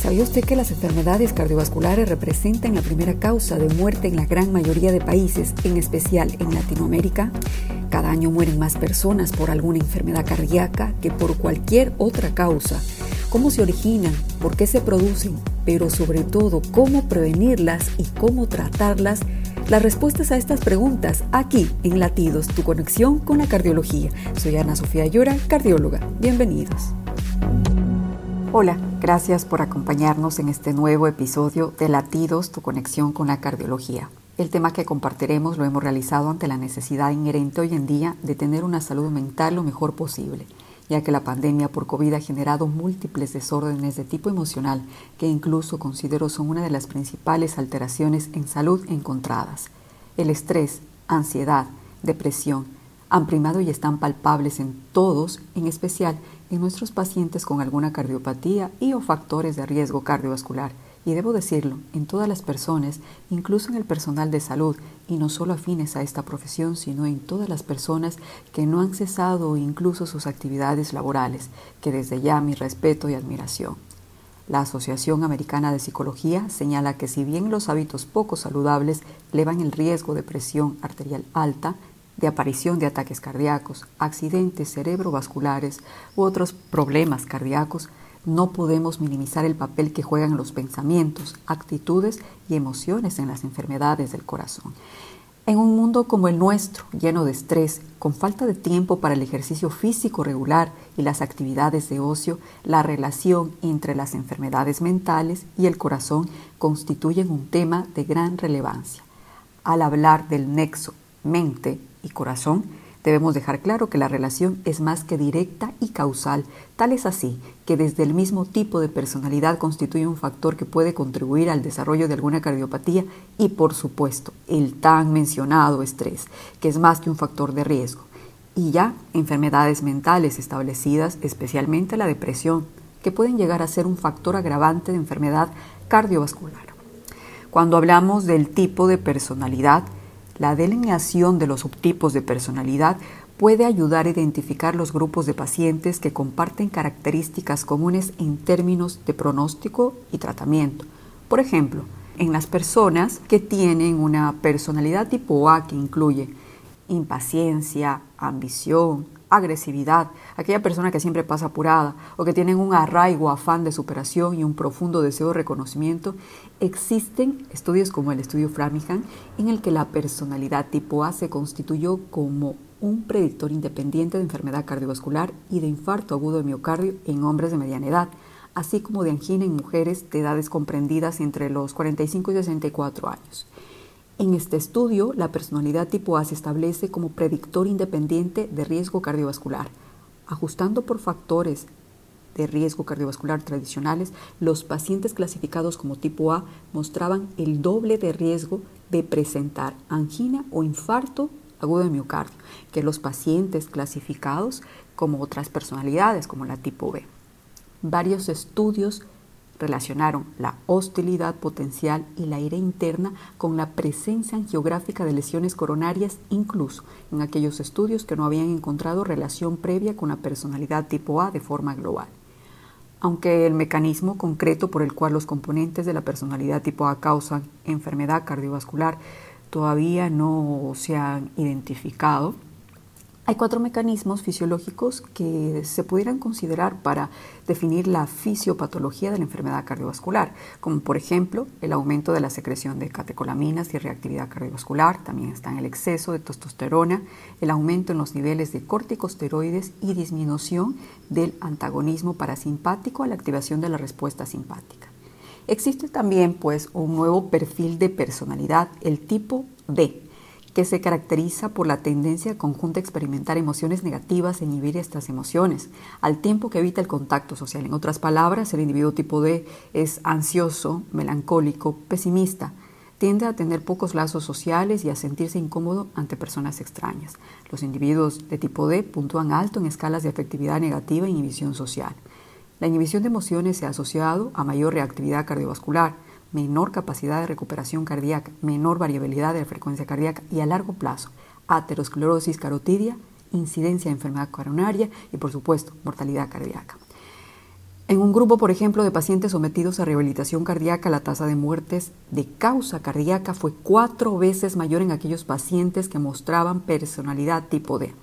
¿Sabía usted que las enfermedades cardiovasculares representan la primera causa de muerte en la gran mayoría de países, en especial en Latinoamérica? Cada año mueren más personas por alguna enfermedad cardíaca que por cualquier otra causa. ¿Cómo se originan? ¿Por qué se producen? Pero sobre todo, ¿cómo prevenirlas y cómo tratarlas? Las respuestas a estas preguntas aquí en Latidos, tu conexión con la cardiología. Soy Ana Sofía Llora, cardióloga. Bienvenidos. Hola, gracias por acompañarnos en este nuevo episodio de Latidos, tu conexión con la cardiología. El tema que compartiremos lo hemos realizado ante la necesidad inherente hoy en día de tener una salud mental lo mejor posible, ya que la pandemia por COVID ha generado múltiples desórdenes de tipo emocional que incluso considero son una de las principales alteraciones en salud encontradas. El estrés, ansiedad, depresión han primado y están palpables en todos, en especial en nuestros pacientes con alguna cardiopatía y o factores de riesgo cardiovascular. Y debo decirlo, en todas las personas, incluso en el personal de salud, y no solo afines a esta profesión, sino en todas las personas que no han cesado incluso sus actividades laborales, que desde ya mi respeto y admiración. La Asociación Americana de Psicología señala que si bien los hábitos poco saludables elevan el riesgo de presión arterial alta, de aparición de ataques cardíacos, accidentes cerebrovasculares u otros problemas cardíacos, no podemos minimizar el papel que juegan los pensamientos, actitudes y emociones en las enfermedades del corazón. En un mundo como el nuestro, lleno de estrés, con falta de tiempo para el ejercicio físico regular y las actividades de ocio, la relación entre las enfermedades mentales y el corazón constituyen un tema de gran relevancia. Al hablar del nexo mente y corazón, debemos dejar claro que la relación es más que directa y causal. Tal es así que desde el mismo tipo de personalidad constituye un factor que puede contribuir al desarrollo de alguna cardiopatía y por supuesto el tan mencionado estrés, que es más que un factor de riesgo. Y ya enfermedades mentales establecidas, especialmente la depresión, que pueden llegar a ser un factor agravante de enfermedad cardiovascular. Cuando hablamos del tipo de personalidad, la delineación de los subtipos de personalidad puede ayudar a identificar los grupos de pacientes que comparten características comunes en términos de pronóstico y tratamiento. Por ejemplo, en las personas que tienen una personalidad tipo A que incluye impaciencia, ambición, agresividad, aquella persona que siempre pasa apurada o que tienen un arraigo, afán de superación y un profundo deseo de reconocimiento, existen estudios como el estudio Framingham en el que la personalidad tipo A se constituyó como un predictor independiente de enfermedad cardiovascular y de infarto agudo de miocardio en hombres de mediana edad, así como de angina en mujeres de edades comprendidas entre los 45 y 64 años. En este estudio, la personalidad tipo A se establece como predictor independiente de riesgo cardiovascular. Ajustando por factores de riesgo cardiovascular tradicionales, los pacientes clasificados como tipo A mostraban el doble de riesgo de presentar angina o infarto agudo de miocardio que los pacientes clasificados como otras personalidades, como la tipo B. Varios estudios relacionaron la hostilidad potencial y la ira interna con la presencia angiográfica de lesiones coronarias, incluso en aquellos estudios que no habían encontrado relación previa con la personalidad tipo A de forma global. Aunque el mecanismo concreto por el cual los componentes de la personalidad tipo A causan enfermedad cardiovascular todavía no se han identificado, hay cuatro mecanismos fisiológicos que se pudieran considerar para definir la fisiopatología de la enfermedad cardiovascular, como por ejemplo el aumento de la secreción de catecolaminas y reactividad cardiovascular, también están el exceso de testosterona, el aumento en los niveles de corticosteroides y disminución del antagonismo parasimpático a la activación de la respuesta simpática. Existe también pues un nuevo perfil de personalidad, el tipo D, que se caracteriza por la tendencia conjunta a experimentar emociones negativas e inhibir estas emociones, al tiempo que evita el contacto social. En otras palabras, el individuo tipo D es ansioso, melancólico, pesimista, tiende a tener pocos lazos sociales y a sentirse incómodo ante personas extrañas. Los individuos de tipo D puntúan alto en escalas de afectividad negativa e inhibición social. La inhibición de emociones se ha asociado a mayor reactividad cardiovascular, menor capacidad de recuperación cardíaca, menor variabilidad de la frecuencia cardíaca y a largo plazo aterosclerosis carotidia, incidencia de enfermedad coronaria y por supuesto mortalidad cardíaca. En un grupo, por ejemplo, de pacientes sometidos a rehabilitación cardíaca, la tasa de muertes de causa cardíaca fue cuatro veces mayor en aquellos pacientes que mostraban personalidad tipo D.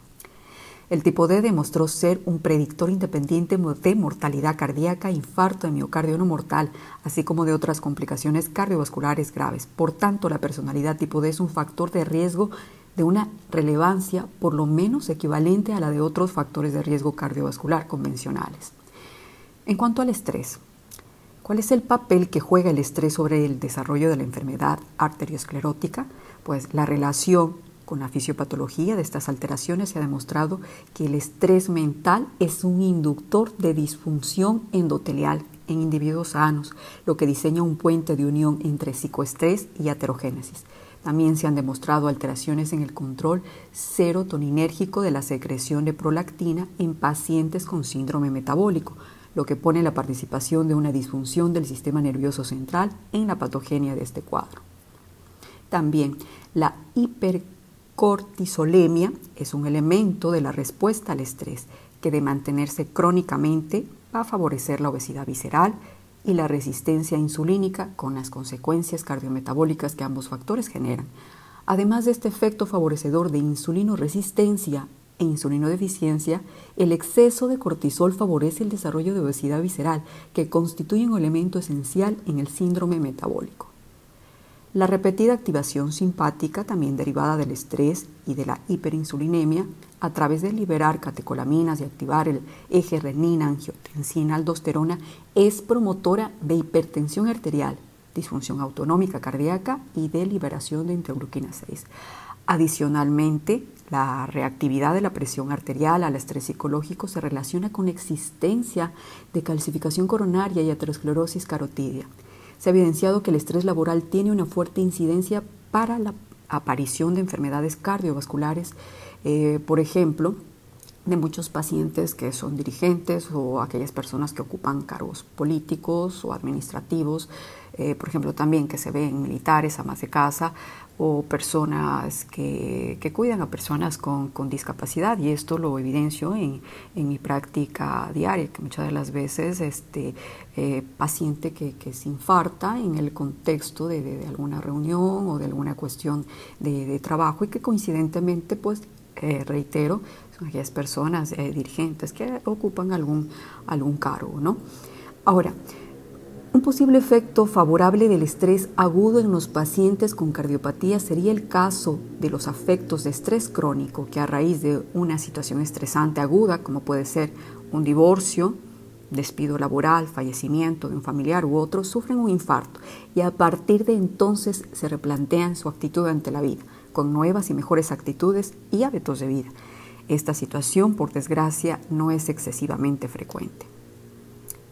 El tipo D demostró ser un predictor independiente de mortalidad cardíaca, infarto de miocardio no mortal, así como de otras complicaciones cardiovasculares graves. Por tanto, la personalidad tipo D es un factor de riesgo de una relevancia por lo menos equivalente a la de otros factores de riesgo cardiovascular convencionales. En cuanto al estrés, ¿cuál es el papel que juega el estrés sobre el desarrollo de la enfermedad arteriosclerótica? Pues la relación con la fisiopatología de estas alteraciones se ha demostrado que el estrés mental es un inductor de disfunción endotelial en individuos sanos, lo que diseña un puente de unión entre psicoestrés y aterogénesis. También se han demostrado alteraciones en el control serotoninérgico de la secreción de prolactina en pacientes con síndrome metabólico, lo que pone la participación de una disfunción del sistema nervioso central en la patogenia de este cuadro. También la hipercortisolemia es un elemento de la respuesta al estrés que de mantenerse crónicamente va a favorecer la obesidad visceral y la resistencia insulínica con las consecuencias cardiometabólicas que ambos factores generan. Además de este efecto favorecedor de insulinoresistencia e insulinodeficiencia, el exceso de cortisol favorece el desarrollo de obesidad visceral, que constituye un elemento esencial en el síndrome metabólico. La repetida activación simpática, también derivada del estrés y de la hiperinsulinemia, a través de liberar catecolaminas y activar el eje renina, angiotensina, aldosterona, es promotora de hipertensión arterial, disfunción autonómica cardíaca y de liberación de interleuquina 6. Adicionalmente, la reactividad de la presión arterial al estrés psicológico se relaciona con la existencia de calcificación coronaria y aterosclerosis carotidia. Se ha evidenciado que el estrés laboral tiene una fuerte incidencia para la aparición de enfermedades cardiovasculares, eh, por ejemplo, de muchos pacientes que son dirigentes o aquellas personas que ocupan cargos políticos o administrativos, eh, por ejemplo también que se ven militares, amas de casa o personas que, cuidan a personas con, discapacidad. Y esto lo evidencio en, mi práctica diaria, que muchas de las veces este eh, paciente que, se infarta en el contexto de, alguna reunión o de alguna cuestión de, trabajo y que coincidentemente pues eh, reitero, aquellas personas dirigentes que ocupan algún, algún cargo, ¿no? Ahora, un posible efecto favorable del estrés agudo en los pacientes con cardiopatía sería el caso de los afectos de estrés crónico que a raíz de una situación estresante aguda, como puede ser un divorcio, despido laboral, fallecimiento de un familiar u otro, sufren un infarto y a partir de entonces se replantean su actitud ante la vida, con nuevas y mejores actitudes y hábitos de vida. Esta situación, por desgracia, no es excesivamente frecuente.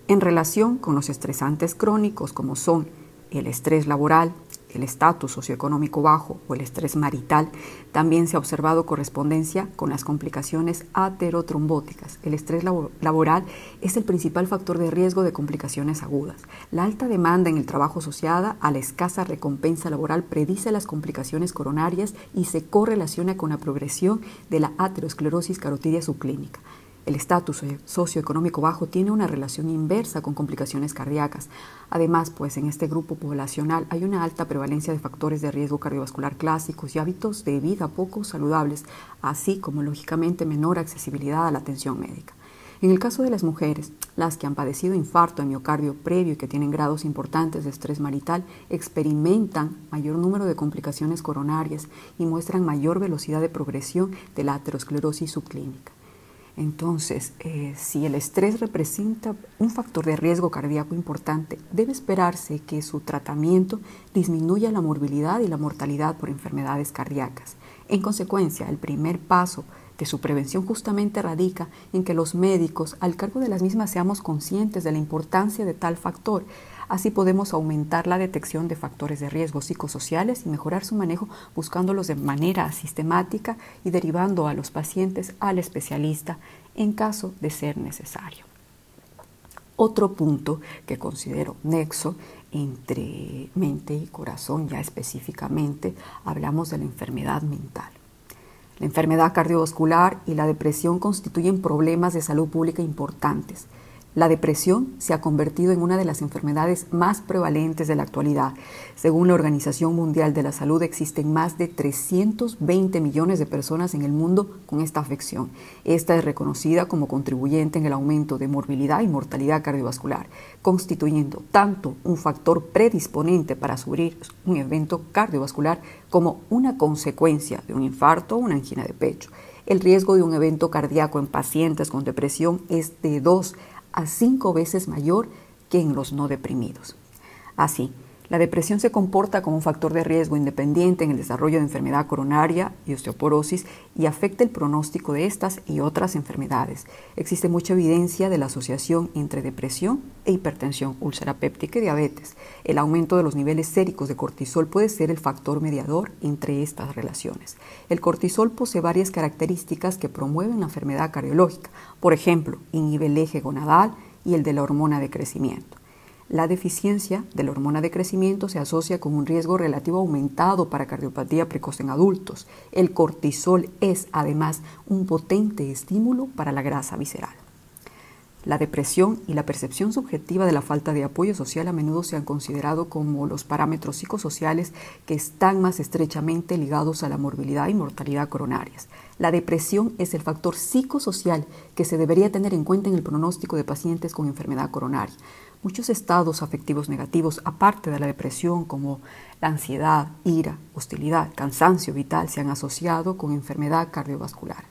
En relación con los estresantes crónicos como son el estrés laboral, el estatus socioeconómico bajo o el estrés marital, también se ha observado correspondencia con las complicaciones aterotrombóticas. El estrés laboral es el principal factor de riesgo de complicaciones agudas. La alta demanda en el trabajo asociada a la escasa recompensa laboral predice las complicaciones coronarias y se correlaciona con la progresión de la aterosclerosis carotidia subclínica. El estatus socioeconómico bajo tiene una relación inversa con complicaciones cardíacas. Además, pues en este grupo poblacional hay una alta prevalencia de factores de riesgo cardiovascular clásicos y hábitos de vida poco saludables, así como lógicamente menor accesibilidad a la atención médica. En el caso de las mujeres, las que han padecido infarto de miocardio previo y que tienen grados importantes de estrés marital, experimentan mayor número de complicaciones coronarias y muestran mayor velocidad de progresión de la aterosclerosis subclínica. Entonces, eh, si el estrés representa un factor de riesgo cardíaco importante, debe esperarse que su tratamiento disminuya la morbilidad y la mortalidad por enfermedades cardíacas. En consecuencia, el primer paso de su prevención justamente radica en que los médicos, al cargo de las mismas, seamos conscientes de la importancia de tal factor Así podemos aumentar la detección de factores de riesgo psicosociales y mejorar su manejo buscándolos de manera sistemática y derivando a los pacientes al especialista en caso de ser necesario. Otro punto que considero nexo entre mente y corazón, ya específicamente, hablamos de la enfermedad mental. La enfermedad cardiovascular y la depresión constituyen problemas de salud pública importantes La depresión se ha convertido en una de las enfermedades más prevalentes de la actualidad. Según la Organización Mundial de la Salud, existen más de 320 millones de personas en el mundo con esta afección. Esta es reconocida como contribuyente en el aumento de morbilidad y mortalidad cardiovascular, constituyendo tanto un factor predisponente para sufrir un evento cardiovascular como una consecuencia de un infarto o una angina de pecho. El riesgo de un evento cardíaco en pacientes con depresión es de 2 a cinco veces mayor que en los no deprimidos. Así, la depresión se comporta como un factor de riesgo independiente en el desarrollo de enfermedad coronaria y osteoporosis y afecta el pronóstico de estas y otras enfermedades. Existe mucha evidencia de la asociación entre depresión e hipertensión, úlcera péptica y diabetes. El aumento de los niveles séricos de cortisol puede ser el factor mediador entre estas relaciones. El cortisol posee varias características que promueven la enfermedad cardiológica. Por ejemplo, inhibe el eje gonadal y el de la hormona de crecimiento. La deficiencia de la hormona de crecimiento se asocia con un riesgo relativo aumentado para cardiopatía precoz en adultos. El cortisol es además un potente estímulo para la grasa visceral. La depresión y la percepción subjetiva de la falta de apoyo social a menudo se han considerado como los parámetros psicosociales que están más estrechamente ligados a la morbilidad y mortalidad coronarias. La depresión es el factor psicosocial que se debería tener en cuenta en el pronóstico de pacientes con enfermedad coronaria. Muchos estados afectivos negativos, aparte de la depresión, como la ansiedad, ira, hostilidad, cansancio vital, se han asociado con enfermedad cardiovascular.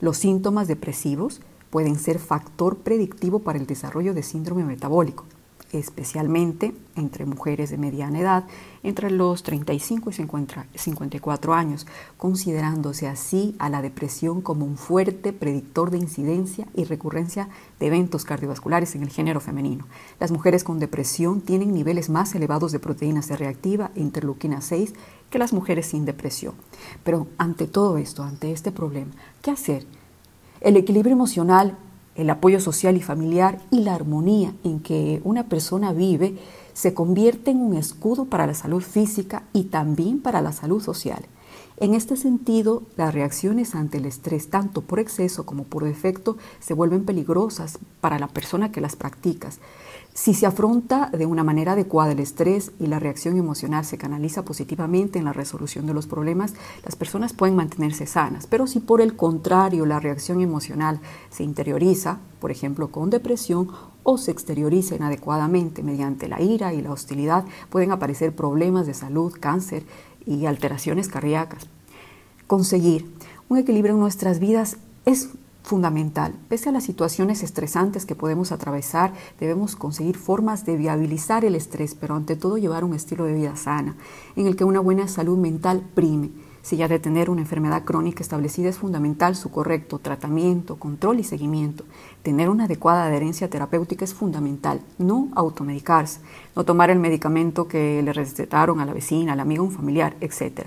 Los síntomas depresivos pueden ser factor predictivo para el desarrollo de síndrome metabólico, especialmente entre mujeres de mediana edad, entre los 35 y 54 años, considerándose así a la depresión como un fuerte predictor de incidencia y recurrencia de eventos cardiovasculares en el género femenino. Las mujeres con depresión tienen niveles más elevados de proteína C reactiva e interleuquina 6 que las mujeres sin depresión. Pero ante todo esto, ante este problema, ¿qué hacer? El equilibrio emocional el apoyo social y familiar y la armonía en que una persona vive se convierte en un escudo para la salud física y también para la salud social. En este sentido, las reacciones ante el estrés, tanto por exceso como por defecto, se vuelven peligrosas para la persona que las practica. Si se afronta de una manera adecuada el estrés y la reacción emocional se canaliza positivamente en la resolución de los problemas, las personas pueden mantenerse sanas. Pero si por el contrario la reacción emocional se interioriza, por ejemplo con depresión, o se exterioriza inadecuadamente mediante la ira y la hostilidad, pueden aparecer problemas de salud, cáncer y alteraciones cardíacas. Conseguir un equilibrio en nuestras vidas es fundamental. Pese a las situaciones estresantes que podemos atravesar, debemos conseguir formas de viabilizar el estrés, pero ante todo llevar un estilo de vida sana, en el que una buena salud mental prime. Si ya de tener una enfermedad crónica establecida es fundamental su correcto tratamiento, control y seguimiento. Tener una adecuada adherencia terapéutica es fundamental. No automedicarse, no tomar el medicamento que le recetaron a la vecina, al amigo, un familiar, etc.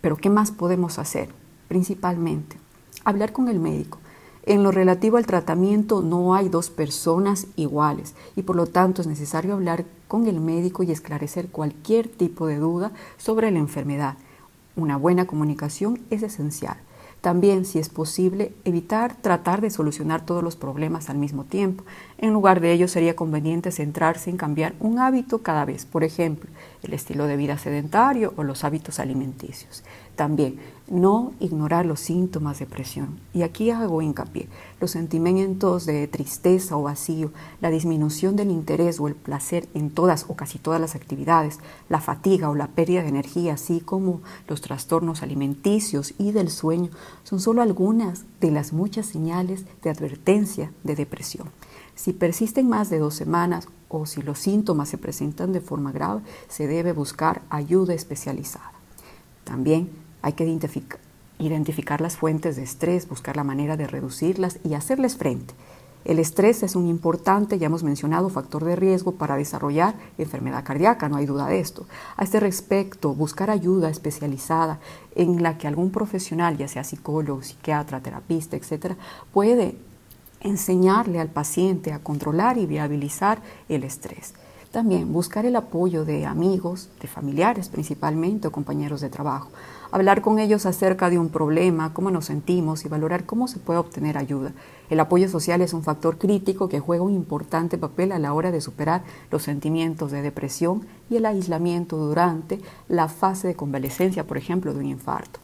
Pero ¿qué más podemos hacer? Principalmente, hablar con el médico. En lo relativo al tratamiento no hay dos personas iguales y por lo tanto es necesario hablar con el médico y esclarecer cualquier tipo de duda sobre la enfermedad. Una buena comunicación es esencial. También, si es posible, evitar tratar de solucionar todos los problemas al mismo tiempo. En lugar de ello, sería conveniente centrarse en cambiar un hábito cada vez, por ejemplo, el estilo de vida sedentario o los hábitos alimenticios. También, no ignorar los síntomas de presión. Y aquí hago hincapié, los sentimientos de tristeza o vacío, la disminución del interés o el placer en todas o casi todas las actividades, la fatiga o la pérdida de energía, así como los trastornos alimenticios y del sueño, son solo algunas de las muchas señales de advertencia de depresión. Si persisten más de dos semanas o si los síntomas se presentan de forma grave, se debe buscar ayuda especializada. También hay que identificar, las fuentes de estrés, buscar la manera de reducirlas y hacerles frente. El estrés es un importante, ya hemos mencionado, factor de riesgo para desarrollar enfermedad cardíaca, no hay duda de esto. A este respecto, buscar ayuda especializada en la que algún profesional, ya sea psicólogo, psiquiatra, terapista, etcétera, puede enseñarle al paciente a controlar y viabilizar el estrés. También buscar el apoyo de amigos, de familiares principalmente o compañeros de trabajo. Hablar con ellos acerca de un problema, cómo nos sentimos y valorar cómo se puede obtener ayuda. El apoyo social es un factor crítico que juega un importante papel a la hora de superar los sentimientos de depresión y el aislamiento durante la fase de convalecencia, por ejemplo, de un infarto.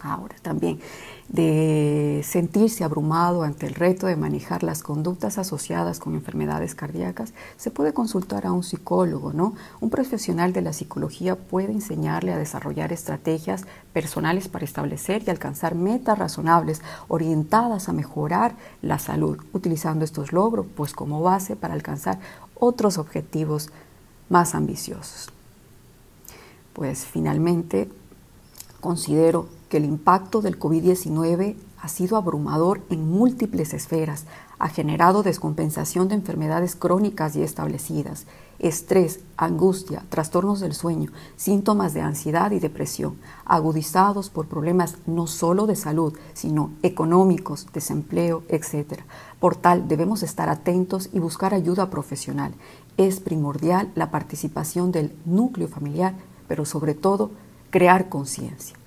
Ahora también de sentirse abrumado ante el reto de manejar las conductas asociadas con enfermedades cardíacas, se puede consultar a un psicólogo, ¿no? Un profesional de la psicología puede enseñarle a desarrollar estrategias personales para establecer y alcanzar metas razonables orientadas a mejorar la salud, utilizando estos logros pues como base para alcanzar otros objetivos más ambiciosos. Pues finalmente considero que el impacto del COVID-19 ha sido abrumador en múltiples esferas, ha generado descompensación de enfermedades crónicas y establecidas, estrés, angustia, trastornos del sueño, síntomas de ansiedad y depresión, agudizados por problemas no solo de salud, sino económicos, desempleo, etc. Por tal, debemos estar atentos y buscar ayuda profesional. Es primordial la participación del núcleo familiar, pero sobre todo, crear conciencia.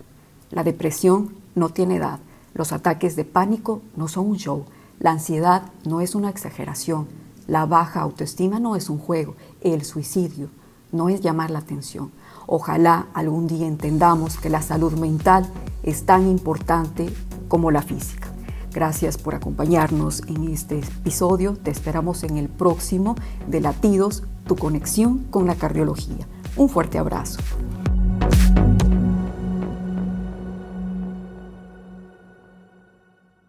La depresión no tiene edad. Los ataques de pánico no son un show. La ansiedad no es una exageración. La baja autoestima no es un juego. El suicidio no es llamar la atención. Ojalá algún día entendamos que la salud mental es tan importante como la física. Gracias por acompañarnos en este episodio. Te esperamos en el próximo de Latidos, tu conexión con la cardiología. Un fuerte abrazo.